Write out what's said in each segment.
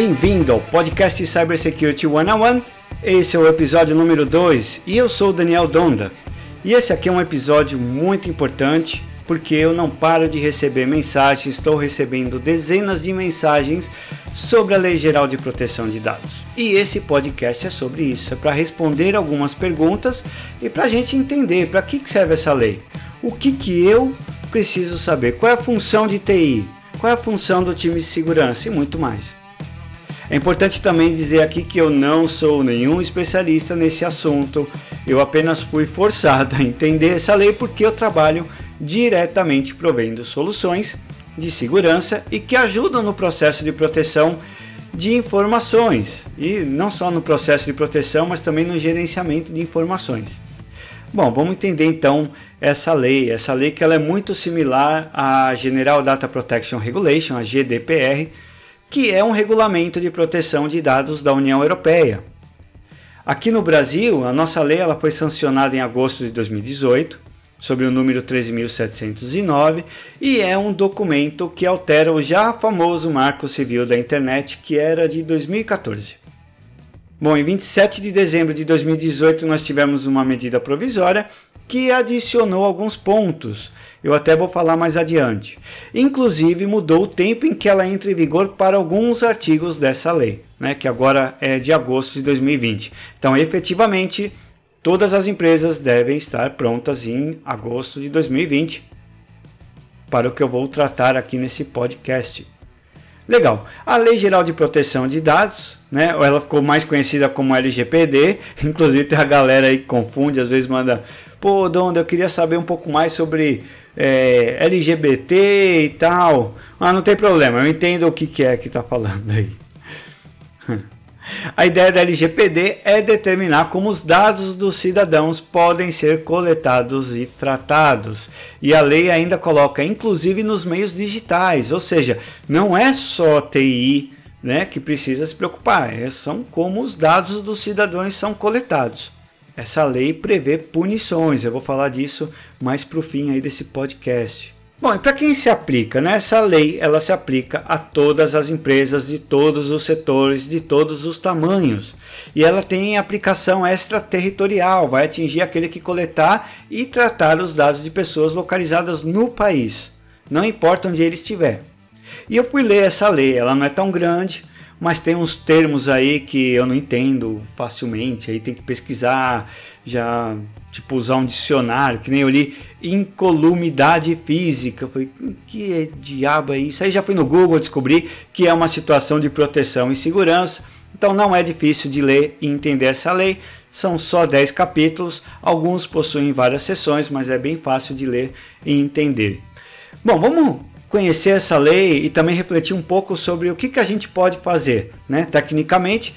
Bem-vindo ao podcast Cybersecurity 101. Esse é o episódio número 2 e eu sou o Daniel Donda. E esse aqui é um episódio muito importante porque eu não paro de receber mensagens, estou recebendo dezenas de mensagens sobre a Lei Geral de Proteção de Dados. E esse podcast é sobre isso, é para responder algumas perguntas e para a gente entender para que serve essa lei, o que, que eu preciso saber, qual é a função de TI, qual é a função do time de segurança e muito mais. É importante também dizer aqui que eu não sou nenhum especialista nesse assunto, eu apenas fui forçado a entender essa lei porque eu trabalho diretamente provendo soluções de segurança e que ajudam no processo de proteção de informações e não só no processo de proteção, mas também no gerenciamento de informações. Bom, vamos entender então essa lei. Essa lei que ela é muito similar à General Data Protection Regulation, a GDPR, que é um regulamento de proteção de dados da União Europeia. Aqui no Brasil, a nossa lei ela foi sancionada em agosto de 2018, sobre o número 13.709, e é um documento que altera o já famoso Marco Civil da Internet, que era de 2014. Bom, em 27 de dezembro de 2018 nós tivemos uma medida provisória que adicionou alguns pontos. Eu até vou falar mais adiante. Inclusive mudou o tempo em que ela entra em vigor para alguns artigos dessa lei, né, que agora é de agosto de 2020. Então, efetivamente, todas as empresas devem estar prontas em agosto de 2020 para o que eu vou tratar aqui nesse podcast. Legal. A Lei Geral de Proteção de Dados, né? Ela ficou mais conhecida como LGPD. Inclusive tem a galera aí que confunde, às vezes manda, pô, Donda, eu queria saber um pouco mais sobre é, LGBT e tal. Ah, não tem problema, eu entendo o que, que é que tá falando aí. A ideia da LGPD é determinar como os dados dos cidadãos podem ser coletados e tratados. E a lei ainda coloca, inclusive nos meios digitais, ou seja, não é só TI né, que precisa se preocupar, é, são como os dados dos cidadãos são coletados. Essa lei prevê punições, eu vou falar disso mais para o fim aí desse podcast. Bom, e para quem se aplica? Né? Essa lei ela se aplica a todas as empresas de todos os setores, de todos os tamanhos. E ela tem aplicação extraterritorial, vai atingir aquele que coletar e tratar os dados de pessoas localizadas no país, não importa onde ele estiver. E eu fui ler essa lei, ela não é tão grande, mas tem uns termos aí que eu não entendo facilmente, aí tem que pesquisar, já tipo usar um dicionário, que nem eu li incolumidade física. Foi que é diabo é isso? Aí já fui no Google descobri que é uma situação de proteção e segurança. Então não é difícil de ler e entender essa lei. São só 10 capítulos, alguns possuem várias seções, mas é bem fácil de ler e entender. Bom, vamos conhecer essa lei e também refletir um pouco sobre o que, que a gente pode fazer. Né? Tecnicamente,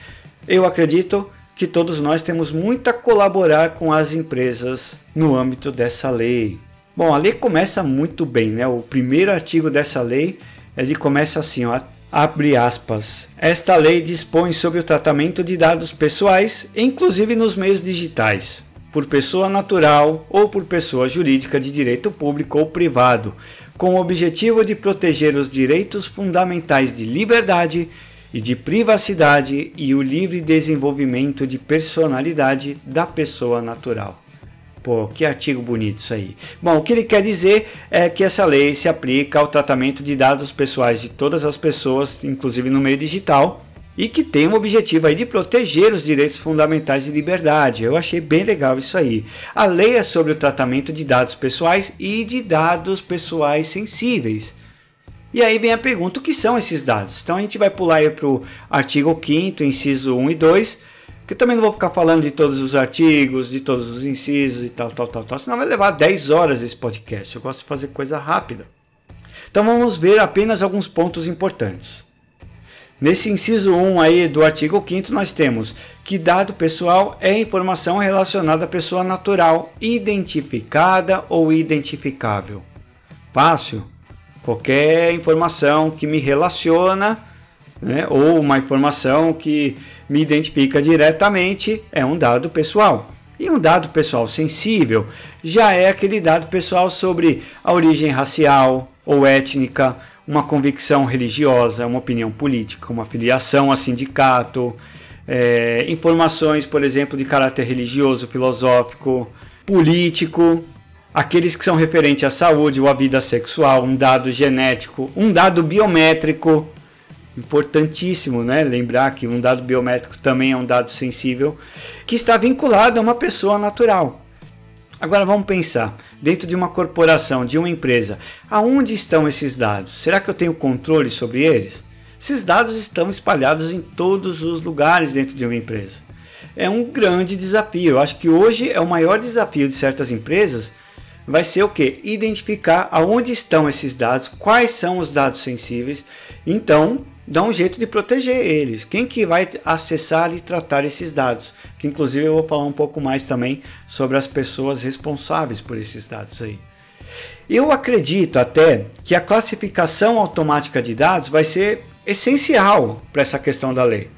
eu acredito que todos nós temos muito a colaborar com as empresas no âmbito dessa lei. Bom, a lei começa muito bem, né? O primeiro artigo dessa lei, ele começa assim, ó, abre aspas. Esta lei dispõe sobre o tratamento de dados pessoais, inclusive nos meios digitais, por pessoa natural ou por pessoa jurídica de direito público ou privado, com o objetivo de proteger os direitos fundamentais de liberdade e de privacidade e o livre desenvolvimento de personalidade da pessoa natural. Pô, que artigo bonito isso aí. Bom, o que ele quer dizer é que essa lei se aplica ao tratamento de dados pessoais de todas as pessoas, inclusive no meio digital, e que tem o objetivo aí de proteger os direitos fundamentais de liberdade. Eu achei bem legal isso aí. A lei é sobre o tratamento de dados pessoais e de dados pessoais sensíveis. E aí vem a pergunta: o que são esses dados? Então a gente vai pular aí para o artigo 5, inciso 1 e 2, que também não vou ficar falando de todos os artigos, de todos os incisos e tal, tal, tal, tal, senão vai levar 10 horas esse podcast. Eu gosto de fazer coisa rápida. Então vamos ver apenas alguns pontos importantes. Nesse inciso 1 aí do artigo 5 nós temos que dado pessoal é informação relacionada à pessoa natural, identificada ou identificável. Fácil? Qualquer informação que me relaciona, né, ou uma informação que me identifica diretamente é um dado pessoal. E um dado pessoal sensível já é aquele dado pessoal sobre a origem racial ou étnica, uma convicção religiosa, uma opinião política, uma filiação a sindicato, é, informações, por exemplo, de caráter religioso, filosófico, político, aqueles que são referentes à saúde ou à vida sexual, um dado genético, um dado biométrico, importantíssimo, né? Lembrar que um dado biométrico também é um dado sensível que está vinculado a uma pessoa natural. Agora vamos pensar, dentro de uma corporação, de uma empresa, aonde estão esses dados? Será que eu tenho controle sobre eles? Esses dados estão espalhados em todos os lugares dentro de uma empresa. É um grande desafio. Eu acho que hoje é o maior desafio de certas empresas vai ser o que? Identificar aonde estão esses dados, quais são os dados sensíveis. Então, dá um jeito de proteger eles. Quem que vai acessar e tratar esses dados? Que inclusive eu vou falar um pouco mais também sobre as pessoas responsáveis por esses dados aí. Eu acredito até que a classificação automática de dados vai ser essencial para essa questão da lei.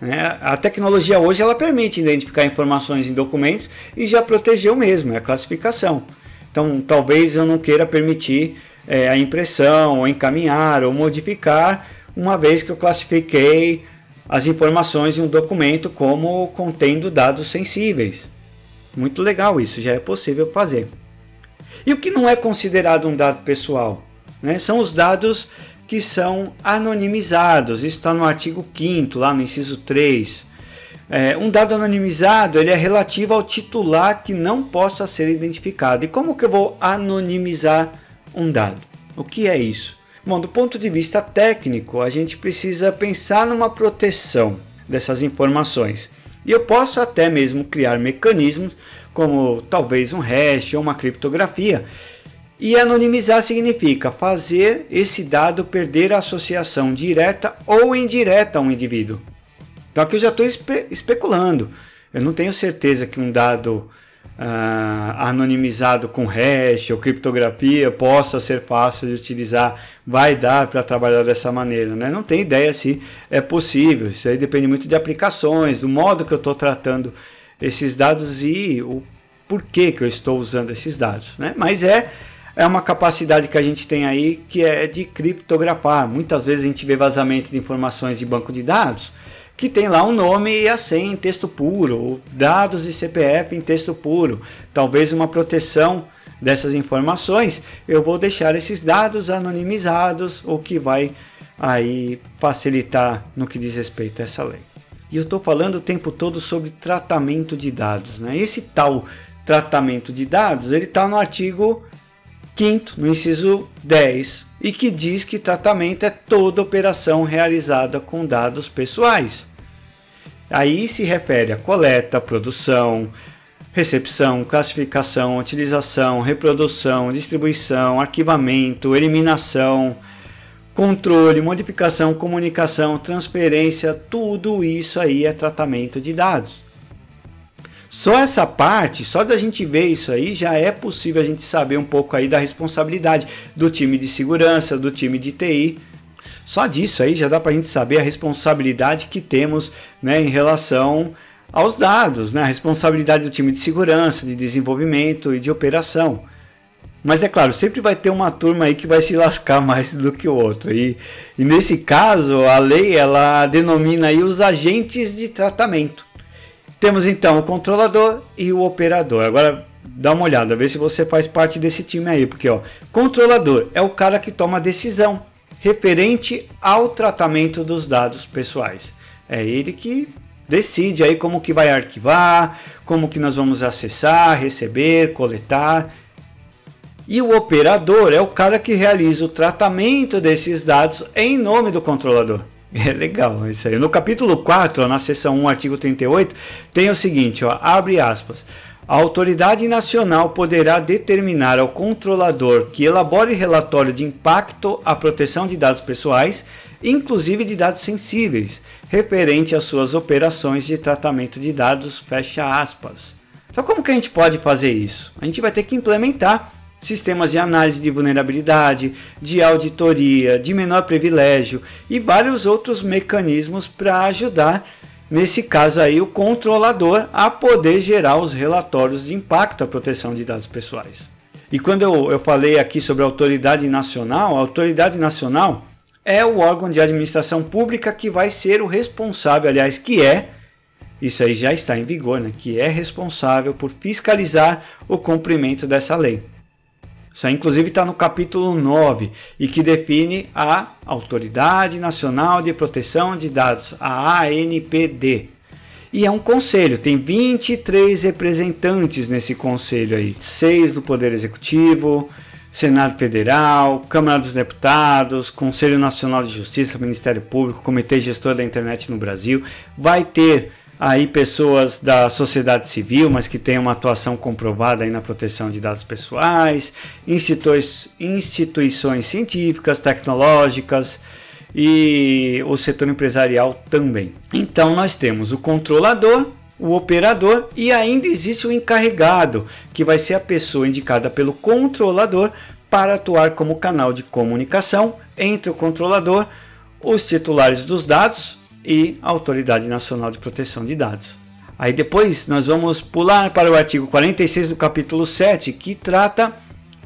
Né? A tecnologia hoje ela permite identificar informações em documentos e já protegeu mesmo, é a classificação. Então, talvez eu não queira permitir é, a impressão, ou encaminhar, ou modificar, uma vez que eu classifiquei as informações em um documento como contendo dados sensíveis. Muito legal isso, já é possível fazer. E o que não é considerado um dado pessoal? Né? São os dados que são anonimizados. Isso está no artigo 5 lá no inciso 3. É, um dado anonimizado ele é relativo ao titular que não possa ser identificado. E como que eu vou anonimizar um dado? O que é isso? Bom, do ponto de vista técnico, a gente precisa pensar numa proteção dessas informações. E eu posso até mesmo criar mecanismos, como talvez um hash ou uma criptografia. E anonimizar significa fazer esse dado perder a associação direta ou indireta a um indivíduo. Então aqui eu já estou espe especulando. Eu não tenho certeza que um dado uh, anonimizado com hash ou criptografia possa ser fácil de utilizar, vai dar para trabalhar dessa maneira. Né? Não tenho ideia se é possível. Isso aí depende muito de aplicações, do modo que eu estou tratando esses dados e o porquê que eu estou usando esses dados. Né? Mas é é uma capacidade que a gente tem aí que é de criptografar. Muitas vezes a gente vê vazamento de informações de banco de dados que tem lá um nome e a senha em texto puro, dados e CPF em texto puro, talvez uma proteção dessas informações, eu vou deixar esses dados anonimizados, o que vai aí facilitar no que diz respeito a essa lei. E eu estou falando o tempo todo sobre tratamento de dados. Né? Esse tal tratamento de dados ele está no artigo 5 no inciso 10, e que diz que tratamento é toda operação realizada com dados pessoais. Aí se refere a coleta, produção, recepção, classificação, utilização, reprodução, distribuição, arquivamento, eliminação, controle, modificação, comunicação, transferência, tudo isso aí é tratamento de dados. Só essa parte, só da gente ver isso aí, já é possível a gente saber um pouco aí da responsabilidade do time de segurança, do time de TI só disso aí já dá para a gente saber a responsabilidade que temos né, em relação aos dados, né, a responsabilidade do time de segurança, de desenvolvimento e de operação. Mas é claro, sempre vai ter uma turma aí que vai se lascar mais do que o outro. E, e nesse caso, a lei ela denomina aí os agentes de tratamento. Temos então o controlador e o operador. Agora dá uma olhada, vê se você faz parte desse time aí, porque ó, controlador é o cara que toma a decisão referente ao tratamento dos dados pessoais. É ele que decide aí como que vai arquivar, como que nós vamos acessar, receber, coletar. E o operador é o cara que realiza o tratamento desses dados em nome do controlador. É legal isso aí. No capítulo 4, na seção 1, artigo 38, tem o seguinte, ó, abre aspas. A autoridade nacional poderá determinar ao controlador que elabore relatório de impacto à proteção de dados pessoais, inclusive de dados sensíveis, referente às suas operações de tratamento de dados, fecha aspas. Então como que a gente pode fazer isso? A gente vai ter que implementar sistemas de análise de vulnerabilidade, de auditoria, de menor privilégio e vários outros mecanismos para ajudar nesse caso aí, o controlador a poder gerar os relatórios de impacto à proteção de dados pessoais. E quando eu, eu falei aqui sobre a autoridade nacional, a autoridade nacional é o órgão de administração pública que vai ser o responsável, aliás, que é, isso aí já está em vigor, né, que é responsável por fiscalizar o cumprimento dessa lei. Isso aí, inclusive, está no capítulo 9 e que define a Autoridade Nacional de Proteção de Dados, a ANPD. E é um conselho, tem 23 representantes nesse conselho aí, seis do Poder Executivo, Senado Federal, Câmara dos Deputados, Conselho Nacional de Justiça, Ministério Público, Comitê Gestor da Internet no Brasil. Vai ter aí pessoas da sociedade civil, mas que têm uma atuação comprovada aí na proteção de dados pessoais, instituições, instituições científicas, tecnológicas e o setor empresarial também. Então nós temos o controlador, o operador e ainda existe o encarregado, que vai ser a pessoa indicada pelo controlador para atuar como canal de comunicação entre o controlador, os titulares dos dados, e a Autoridade Nacional de Proteção de Dados. Aí depois nós vamos pular para o artigo 46 do capítulo 7, que trata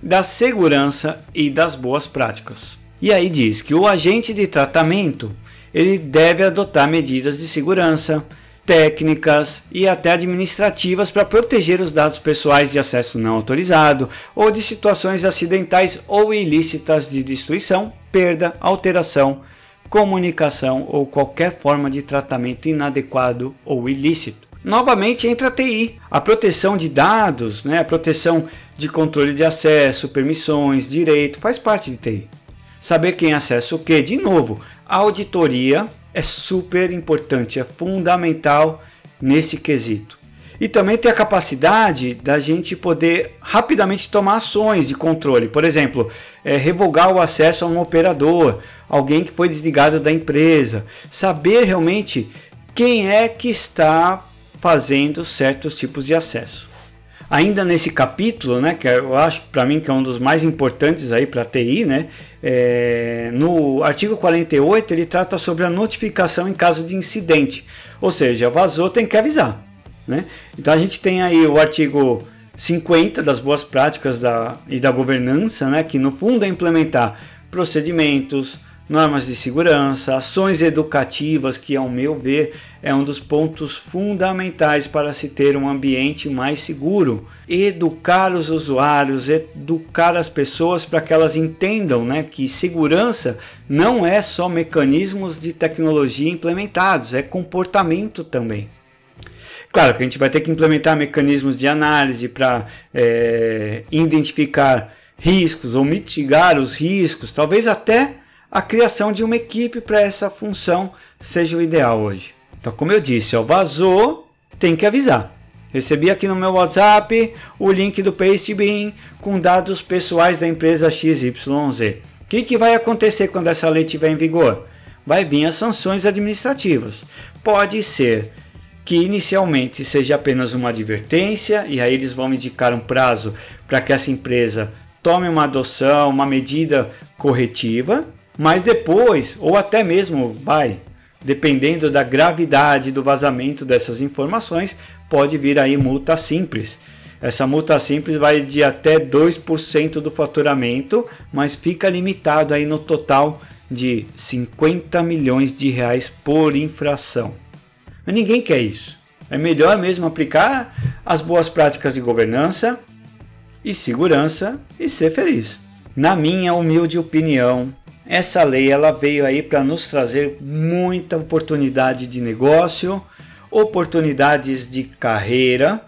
da segurança e das boas práticas. E aí diz que o agente de tratamento ele deve adotar medidas de segurança, técnicas e até administrativas para proteger os dados pessoais de acesso não autorizado ou de situações acidentais ou ilícitas de destruição, perda, alteração, comunicação ou qualquer forma de tratamento inadequado ou ilícito. Novamente entra a TI, a proteção de dados, né, a proteção de controle de acesso, permissões, direito, faz parte de TI. Saber quem acessa o que, de novo, a auditoria é super importante, é fundamental nesse quesito. E também ter a capacidade da gente poder rapidamente tomar ações de controle. Por exemplo, é, revogar o acesso a um operador, alguém que foi desligado da empresa. Saber realmente quem é que está fazendo certos tipos de acesso. Ainda nesse capítulo, né, que eu acho para mim que é um dos mais importantes aí para a TI, né, é, no artigo 48 ele trata sobre a notificação em caso de incidente, ou seja, vazou tem que avisar. Né? Então a gente tem aí o artigo 50 das boas práticas da, e da governança, né, que no fundo é implementar procedimentos, normas de segurança, ações educativas, que ao meu ver é um dos pontos fundamentais para se ter um ambiente mais seguro. Educar os usuários, educar as pessoas para que elas entendam né, que segurança não é só mecanismos de tecnologia implementados, é comportamento também. Claro que a gente vai ter que implementar mecanismos de análise para é, identificar riscos ou mitigar os riscos, talvez até a criação de uma equipe para essa função seja o ideal hoje. Então, como eu disse, ó, vazou, tem que avisar. Recebi aqui no meu WhatsApp o link do Pastebin com dados pessoais da empresa XYZ. O que, que vai acontecer quando essa lei estiver em vigor? Vai vir as sanções administrativas. Pode ser que inicialmente seja apenas uma advertência e aí eles vão indicar um prazo para que essa empresa tome uma adoção, uma medida corretiva, mas depois, ou até mesmo vai, dependendo da gravidade do vazamento dessas informações, pode vir aí multa simples. Essa multa simples vai de até 2% do faturamento, mas fica limitado aí no total de 50 milhões de reais por infração. Mas ninguém quer isso. É melhor mesmo aplicar as boas práticas de governança e segurança e ser feliz. Na minha humilde opinião, essa lei ela veio aí para nos trazer muita oportunidade de negócio, oportunidades de carreira.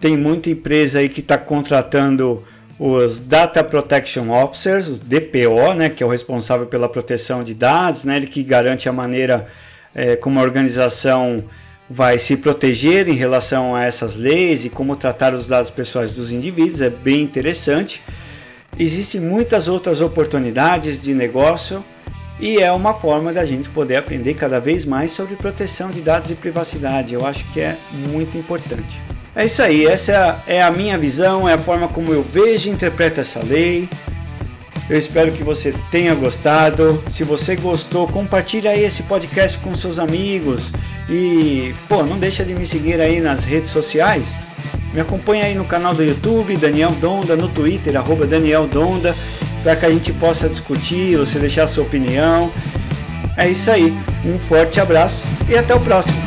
Tem muita empresa aí que está contratando os Data Protection Officers, o DPO, né, que é o responsável pela proteção de dados, né, ele que garante a maneira é, como a organização vai se proteger em relação a essas leis e como tratar os dados pessoais dos indivíduos, é bem interessante. Existem muitas outras oportunidades de negócio e é uma forma da gente poder aprender cada vez mais sobre proteção de dados e privacidade. Eu acho que é muito importante. É isso aí, essa é a minha visão, é a forma como eu vejo e interpreto essa lei. Eu espero que você tenha gostado. Se você gostou, compartilhe aí esse podcast com seus amigos e, pô, não deixa de me seguir aí nas redes sociais. Me acompanha aí no canal do YouTube, Daniel Donda, no Twitter, arroba Daniel Donda, para que a gente possa discutir, você deixar a sua opinião. É isso aí, um forte abraço e até o próximo.